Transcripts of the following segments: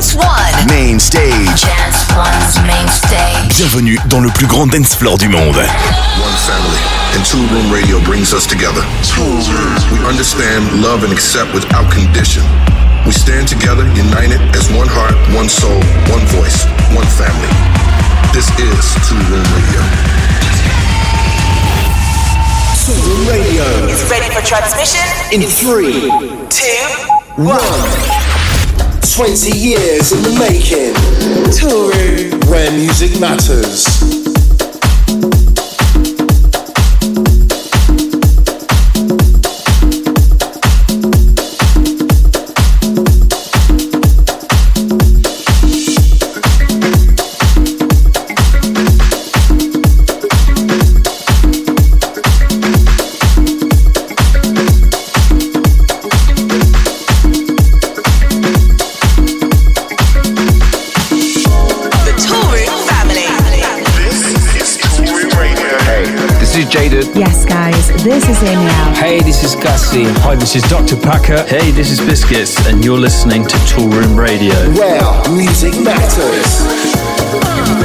Dance One. Main stage. Dance One's main stage. Bienvenue dans le plus grand dance floor du monde. One family. And Toolroom Radio brings us together. We understand, love, and accept without condition. We stand together, united as one heart, one soul, one voice, one family. This is Toolroom Radio. Toolroom Radio. Is ready for transmission? In three, two, one. 20 years in the making. Tour Where music matters. Yes, guys, this is Amiel. Hey, this is Gussie. Hi, this is Dr. Packer. Hey, this is Biscuits, and you're listening to Toolroom Radio. Where music matters. One.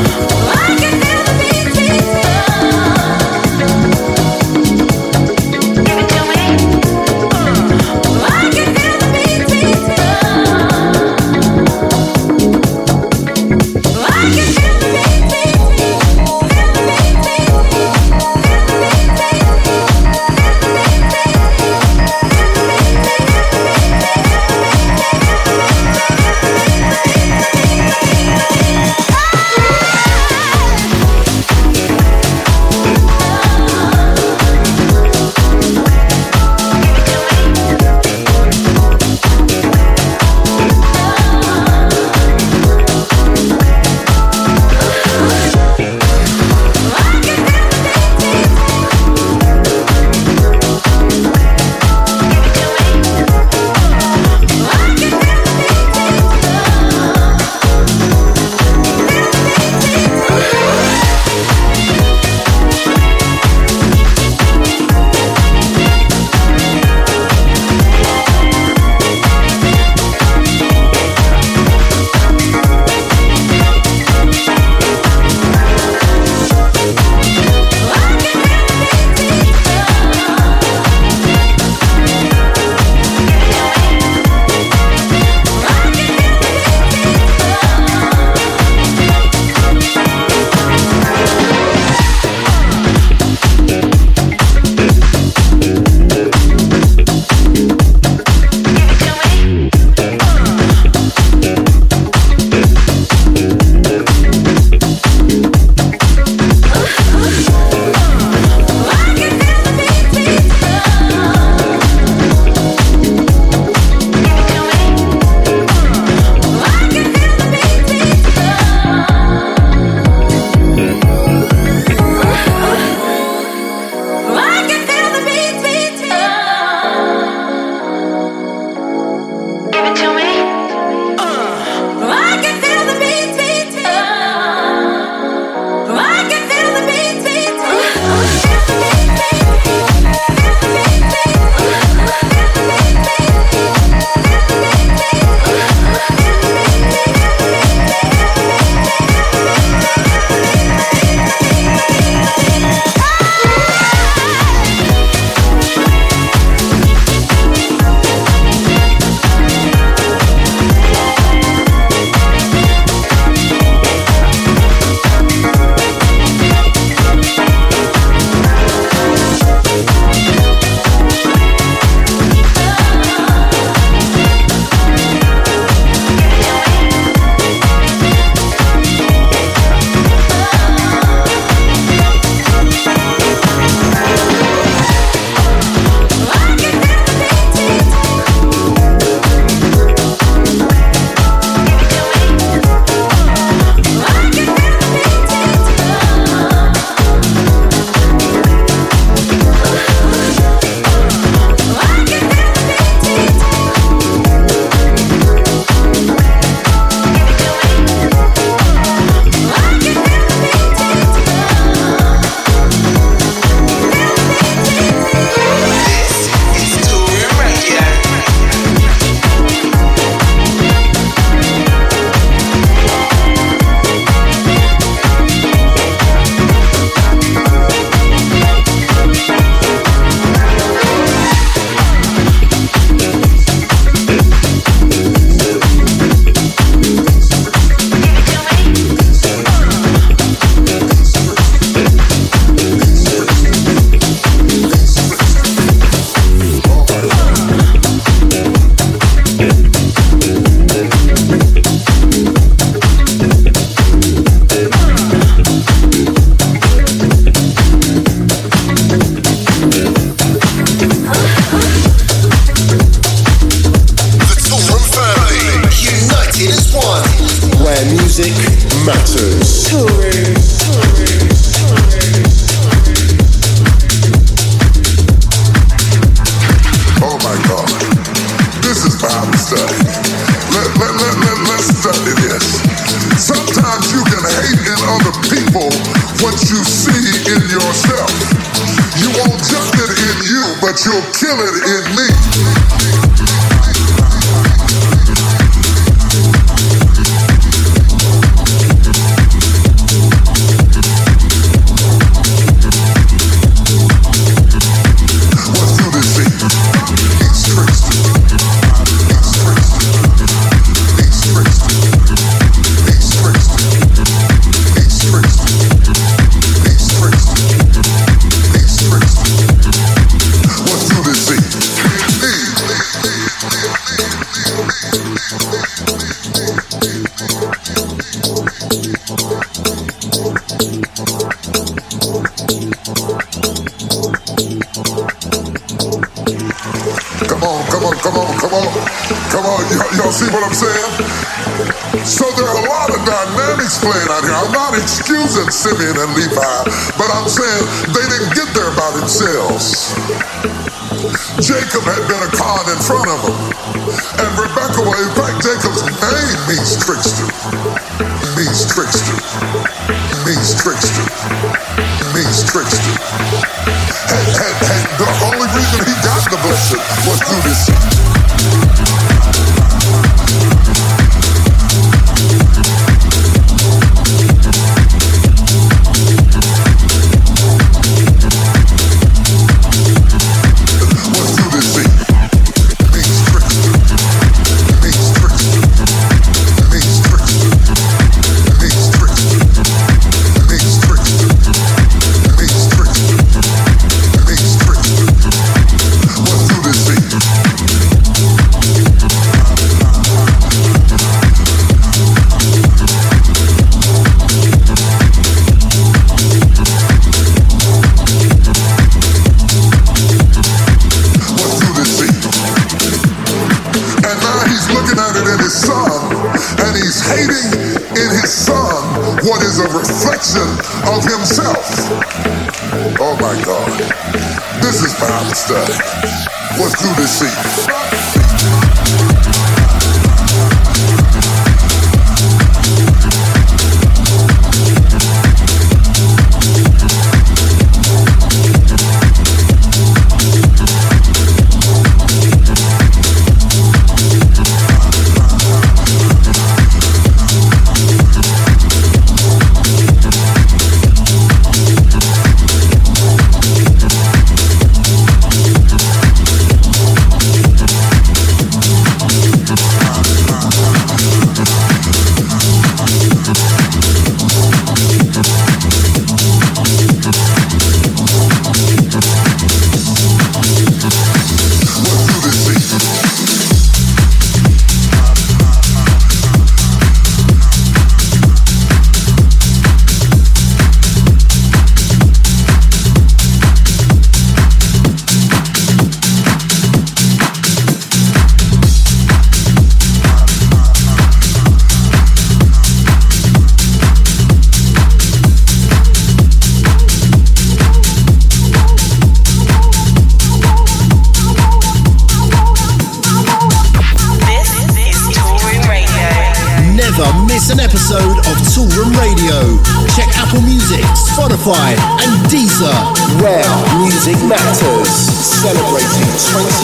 Spotify, and Deezer. Where music matters. Celebrating 20.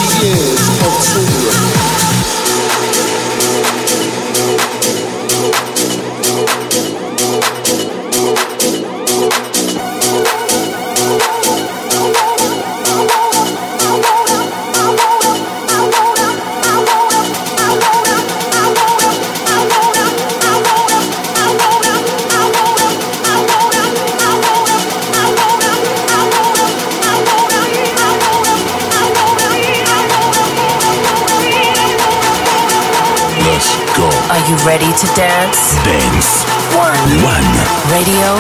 Ready to dance? Dance. One. One. Radio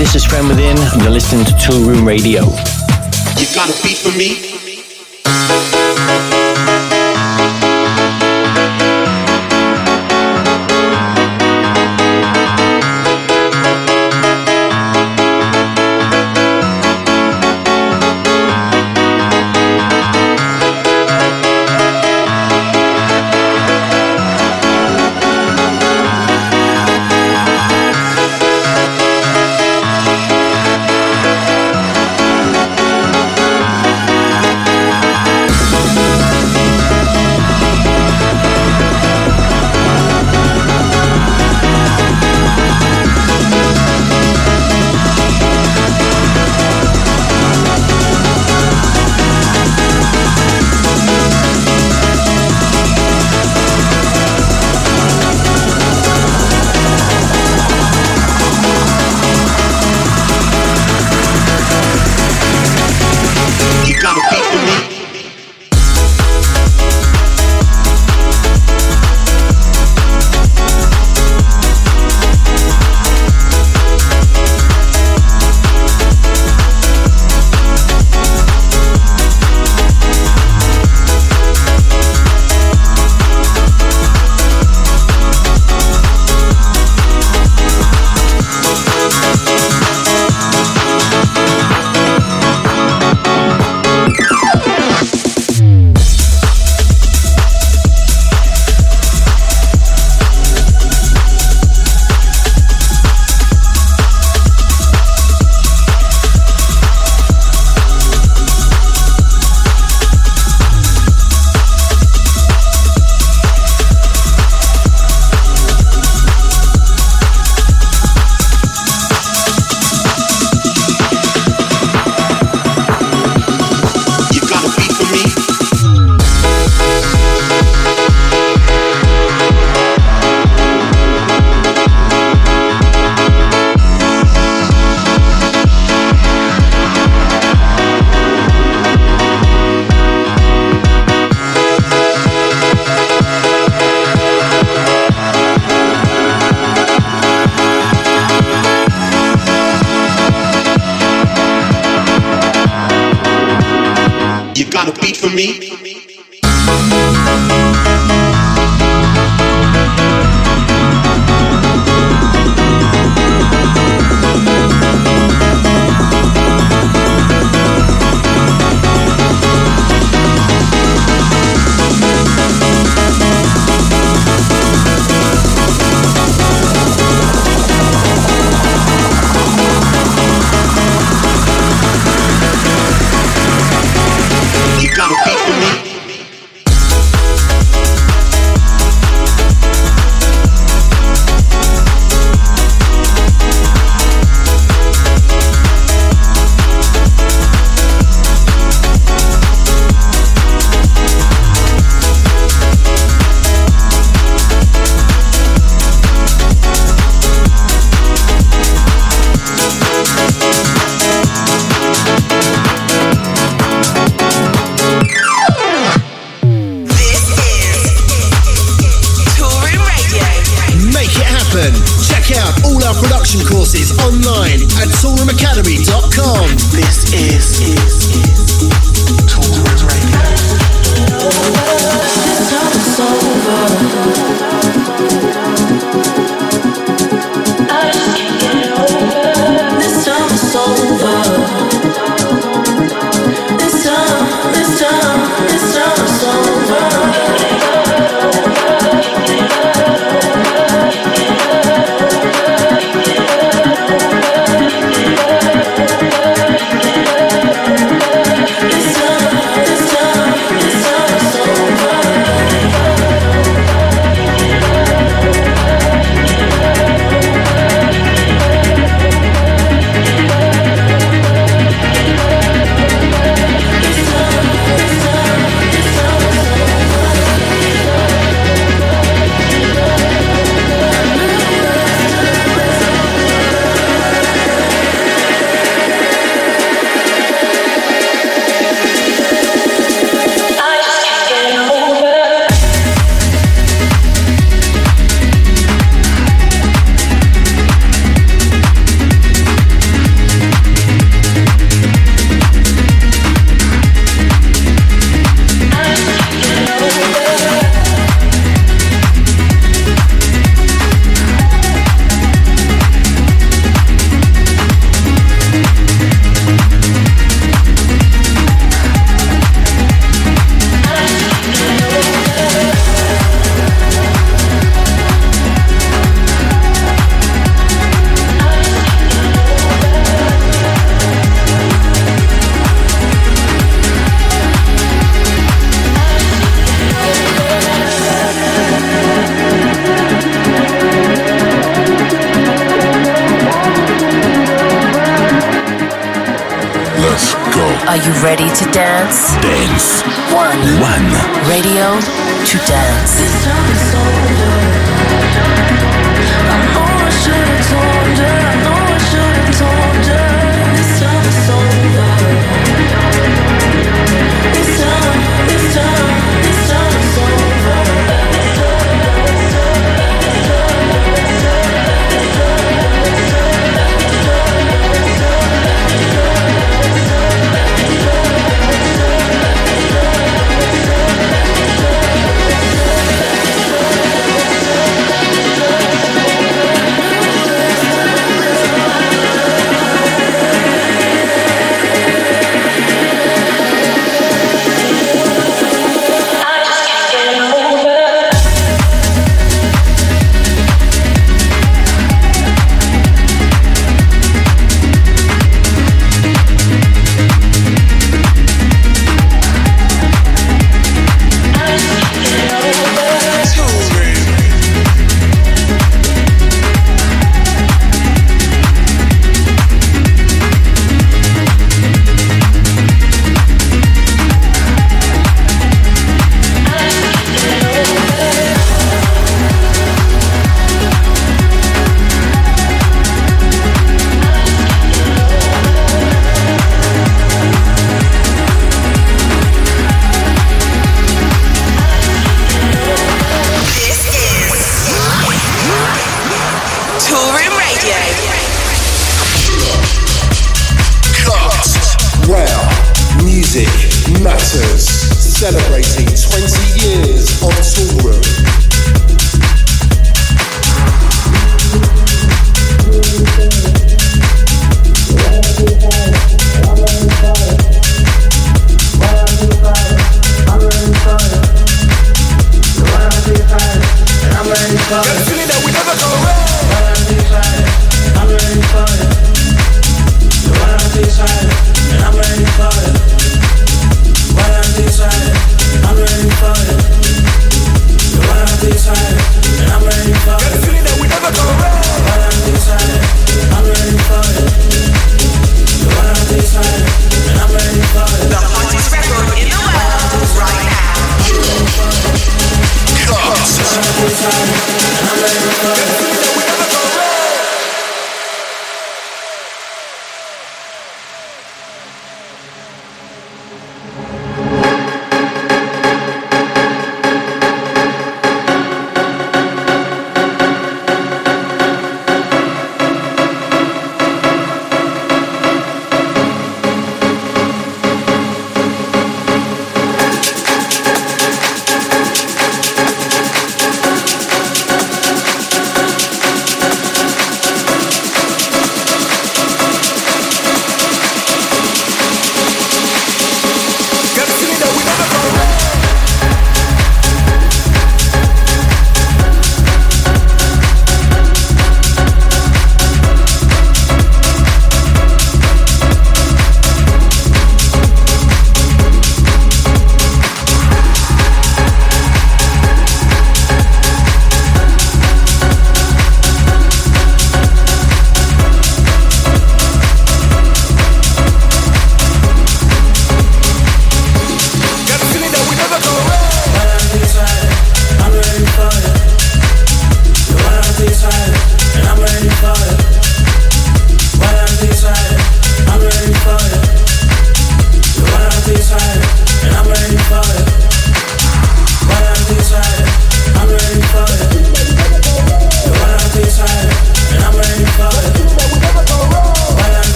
this is Friend Within, and you're listening to Two Toolroom Radio. You got a beat for me?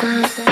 sunset.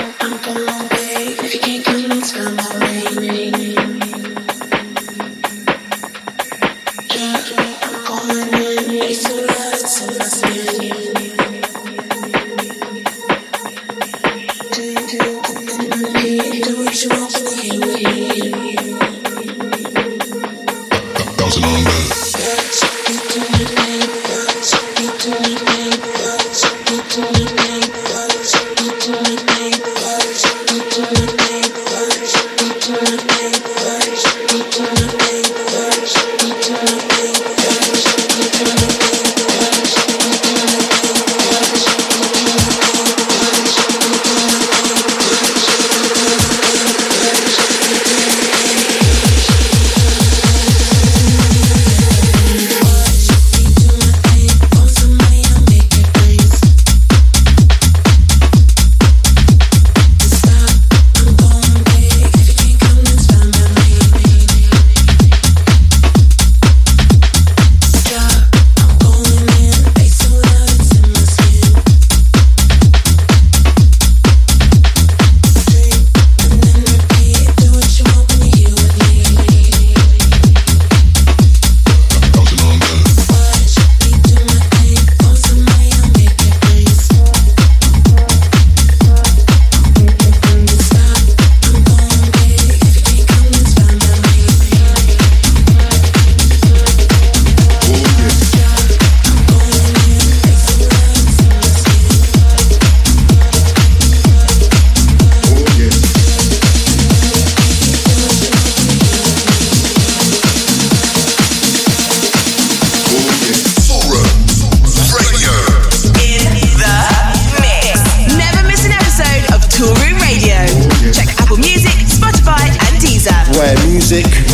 Gonna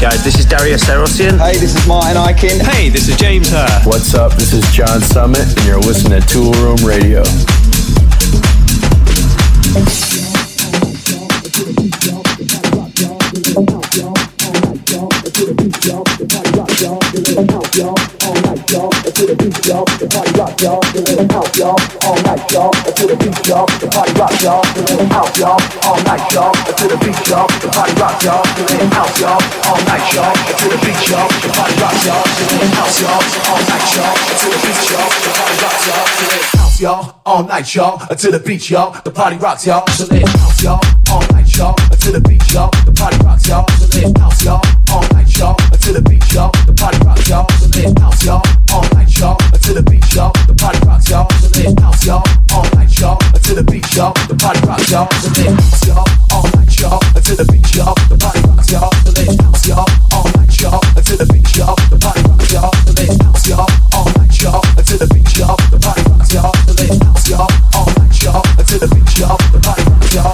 guys, this is Darius Syrossian. Hey, this is Martin Ikin. Hey, this is James Hurr. What's up? This is John Summit, and you're listening to Toolroom Radio. y'all, the party rock, y'all, house, y'all, all night, y'all, to the beat, y'all, the party rock, y'all, the rhythm house, y'all, all night, y'all, to the beat, y'all, the party rock, y'all, the rhythm house, y'all, all night, y'all, to the beat, y'all, the party rock, y'all, house, y'all, all night, y'all, to the beat, y'all, the party rock, y'all, the rhythm house, y'all, all night, y'all, to the beat, y'all, the party rocks, y'all, house, y'all, all night, y'all, to the beat, y'all, the party rocks, y'all, the rhythm house, y'all, all night, y'all, to the beat, y'all, the party rocks, y'all, the rhythm house, y'all, all night, y'all, to the beat, y'all, the party rocks, y'all, the house, y'all, all night, y'all, to the beat, y'all, the party rocks, y'all, the house, y'all, all night, y'all, to the beat, y'all, the party rocks, y'all, the house, y'all, all night, y'all, to the beat, y'all, the party rocks, y'all, the house, y'all, all night, y'all, to the beat, y'all, the party rocks, y'all,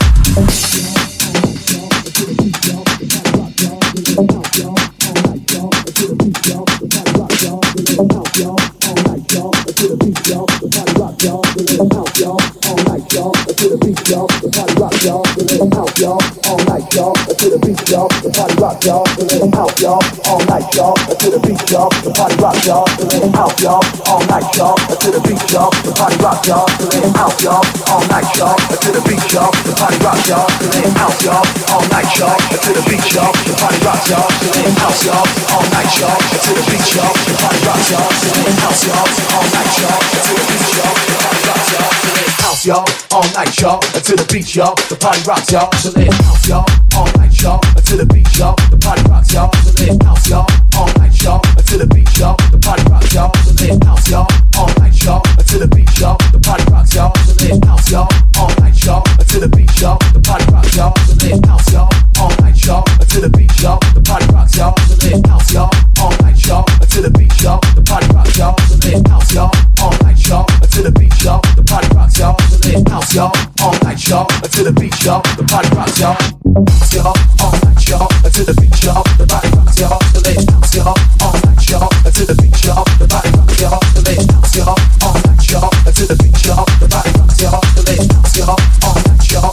y'all, all night, y'all, to the beat, y'all, the party rocks, y'all. the the all night, y'all, to the beat, y'all, the party rock, y'all, the rhythm house, y'all, all night, y'all, to the beat, y'all, the party rock, y'all, the rhythm house, y'all, all night, y'all, to the beat, y'all, the party rock, y'all, the rhythm house, y'all, all night, y'all, to the beat, y'all, the party rock, y'all, the rhythm house, y'all, all night, y'all, to the beat, y'all, the party rock, y'all, the rhythm house, y'all, all night, y'all, to the beat, y'all, the party rock, y'all, the rhythm house, y'all, all night, y'all, to the beat, y'all, the party rock, y'all, the rhythm house, y'all, all night, y'all, to the beat, y'all, the party rocks, y'all, house, y'all, all night, y'all, to the beat, y'all, the party rocks, y'all, to the house, y'all, all night, y'all, to the beat, y'all, the party rocks, y'all, the house, y'all, all night, y'all, to the beat, y'all, the party rocks, y'all, the house, y'all, all night, y'all, to the beat, y'all, the party rocks, y'all, the house, y'all, all night, y'all, to the beat, y'all, the party rocks, y'all, the house, y'all, all night, y'all, to the beat, y'all, the party rocks, y'all, the beat, y'all, all night, y'all, to the beat, y'all, the party rocks, y'all, the house, y'all, all night, y'all, to the beat, y'all, the party rocks, y'all, the house, y'all, all night, y'all, to the beat, y'all, the party rocks, y'all, y'all, all night, y'all, to the beat, y'all, the party rocks, y'all, the house, y'all, all night, y'all, to the beat, y'all, the party rocks, y'all, y'all, all night, y'all, the beat, y'all, the rocks, y'all, night, y'all,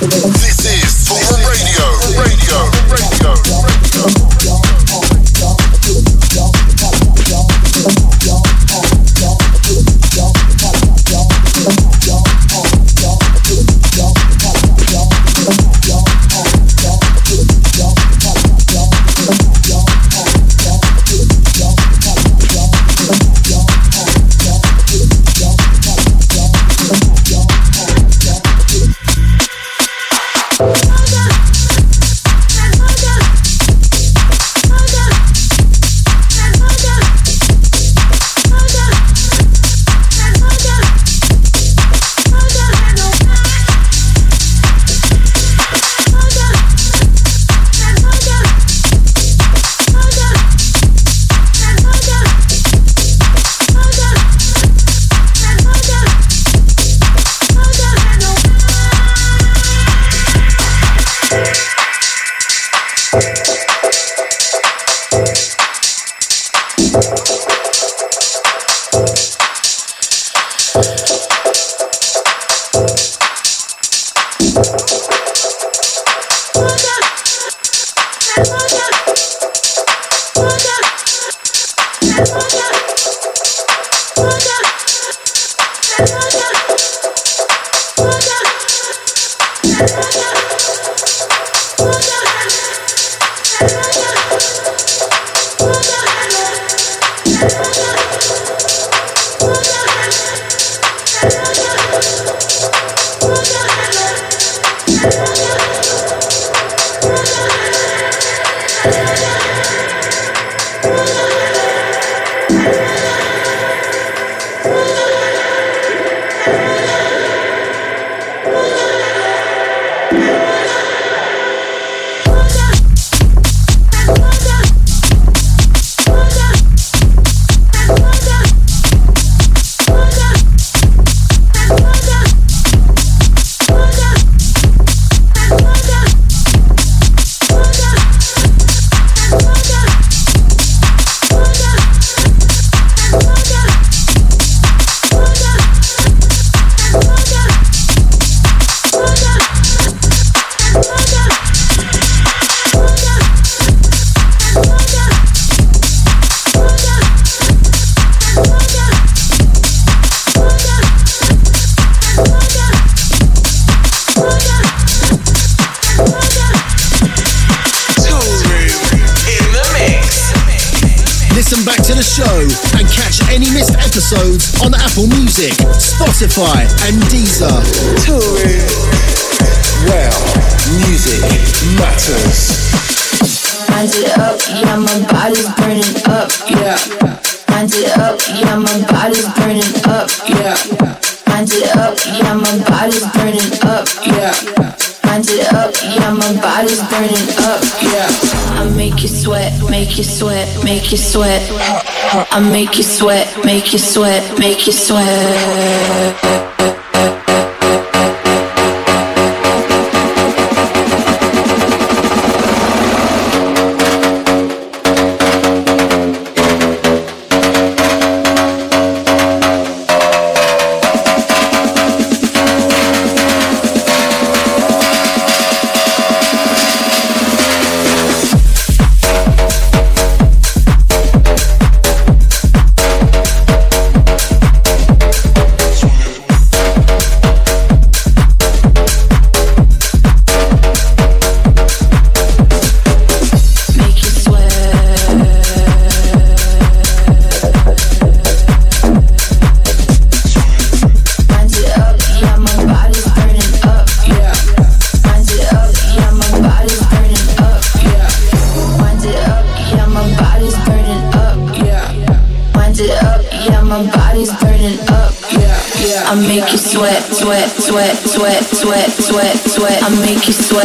the Spotify and Deezer. Touring. Well, music matters. Wind it up, yeah, my body's burning up, yeah. Wind it up, yeah, my body's burning up, yeah. Wind it up, yeah, my body's burning up, yeah. It up, yeah, my body's burning up, yeah. I make you sweat, make you sweat, make you sweat. I make you sweat, make you sweat, make you sweat. Swear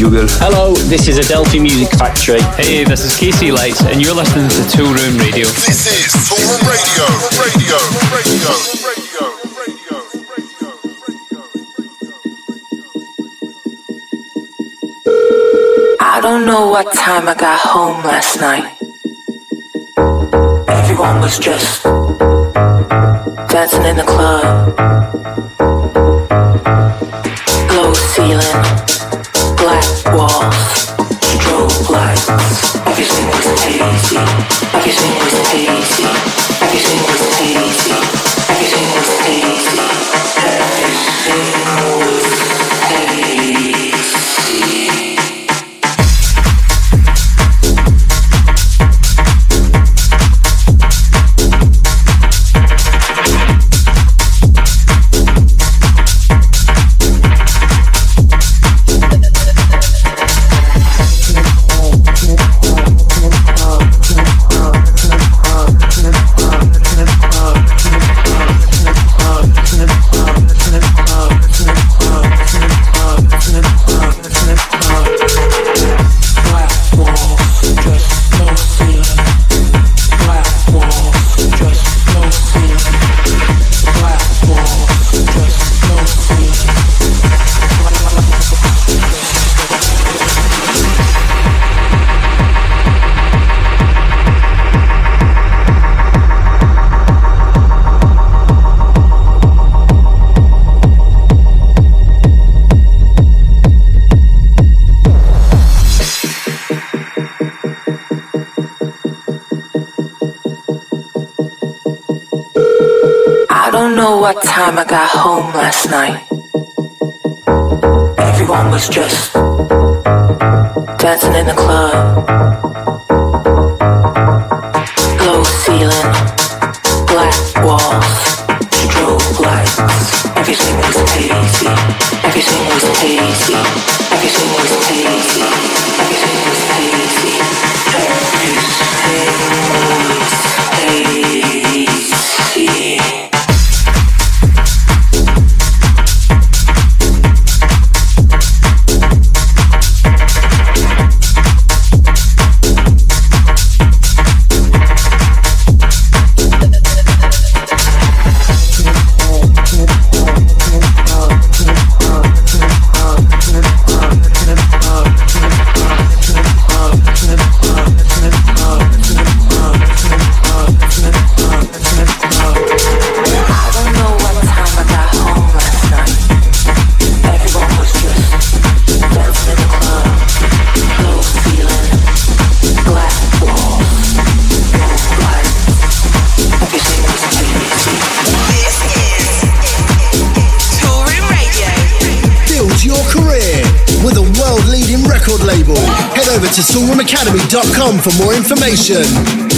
Guys? This is Yugal. Hello, this is Adelphi Music Factory. Hey, this is Casey Lights, and you're listening to Toolroom Radio. This is Toolroom Radio, radio, radio, radio, radio. I don't know what time I got home last night. Everyone was just dancing in the club. What time I got home last night. Everyone was just dancing in the club. Low ceiling, black walls, strobe lights. Everything was hazy. Everything was hazy. To toolroomacademy.com for more information.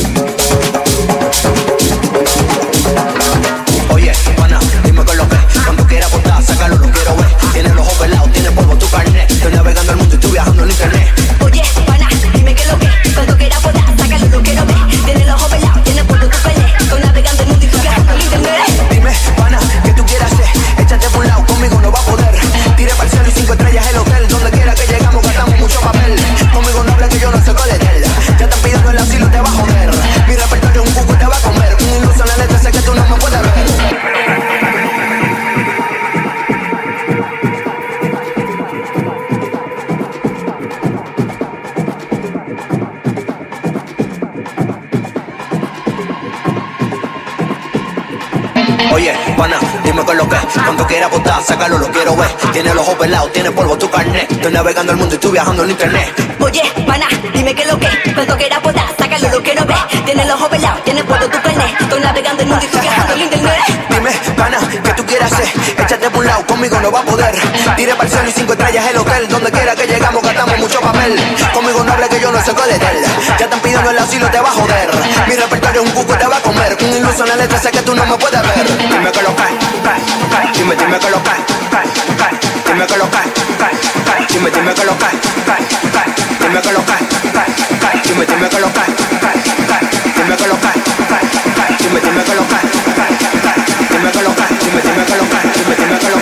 Sácalo, lo quiero ver Tiene los ojos pelados, tiene polvo tu carnet Estoy navegando el mundo y tú viajando en internet. Oye, pana, dime que lo que Cuando quiera apuntar, sácalo, lo quiero ver. Tienes los ojos pelados, tienes polvo tu carnet Estoy navegando el mundo y estoy viajando el internet. Dime, pana, ¿qué tú quieres hacer? Por un lado, conmigo no va a poder. Tire para el cielo y cinco estrellas el hotel. Donde quiera que llegamos gastamos mucho papel. Conmigo no hable que yo no sé coletel. Ya están pidiendo el asilo, te va a joder. Mi repertorio es un cuco, te va a comer. Un iluso en la letra, sé que tú no me puedes ver. Dime que lo cae, dime, dime que lo cae, dime que lo cae, dime, dime que lo cae, dime que lo cae, dime, dime que lo cae, dime que lo cae, dime, dime que lo cae, 兄弟姐妹快走兄弟姐妹快走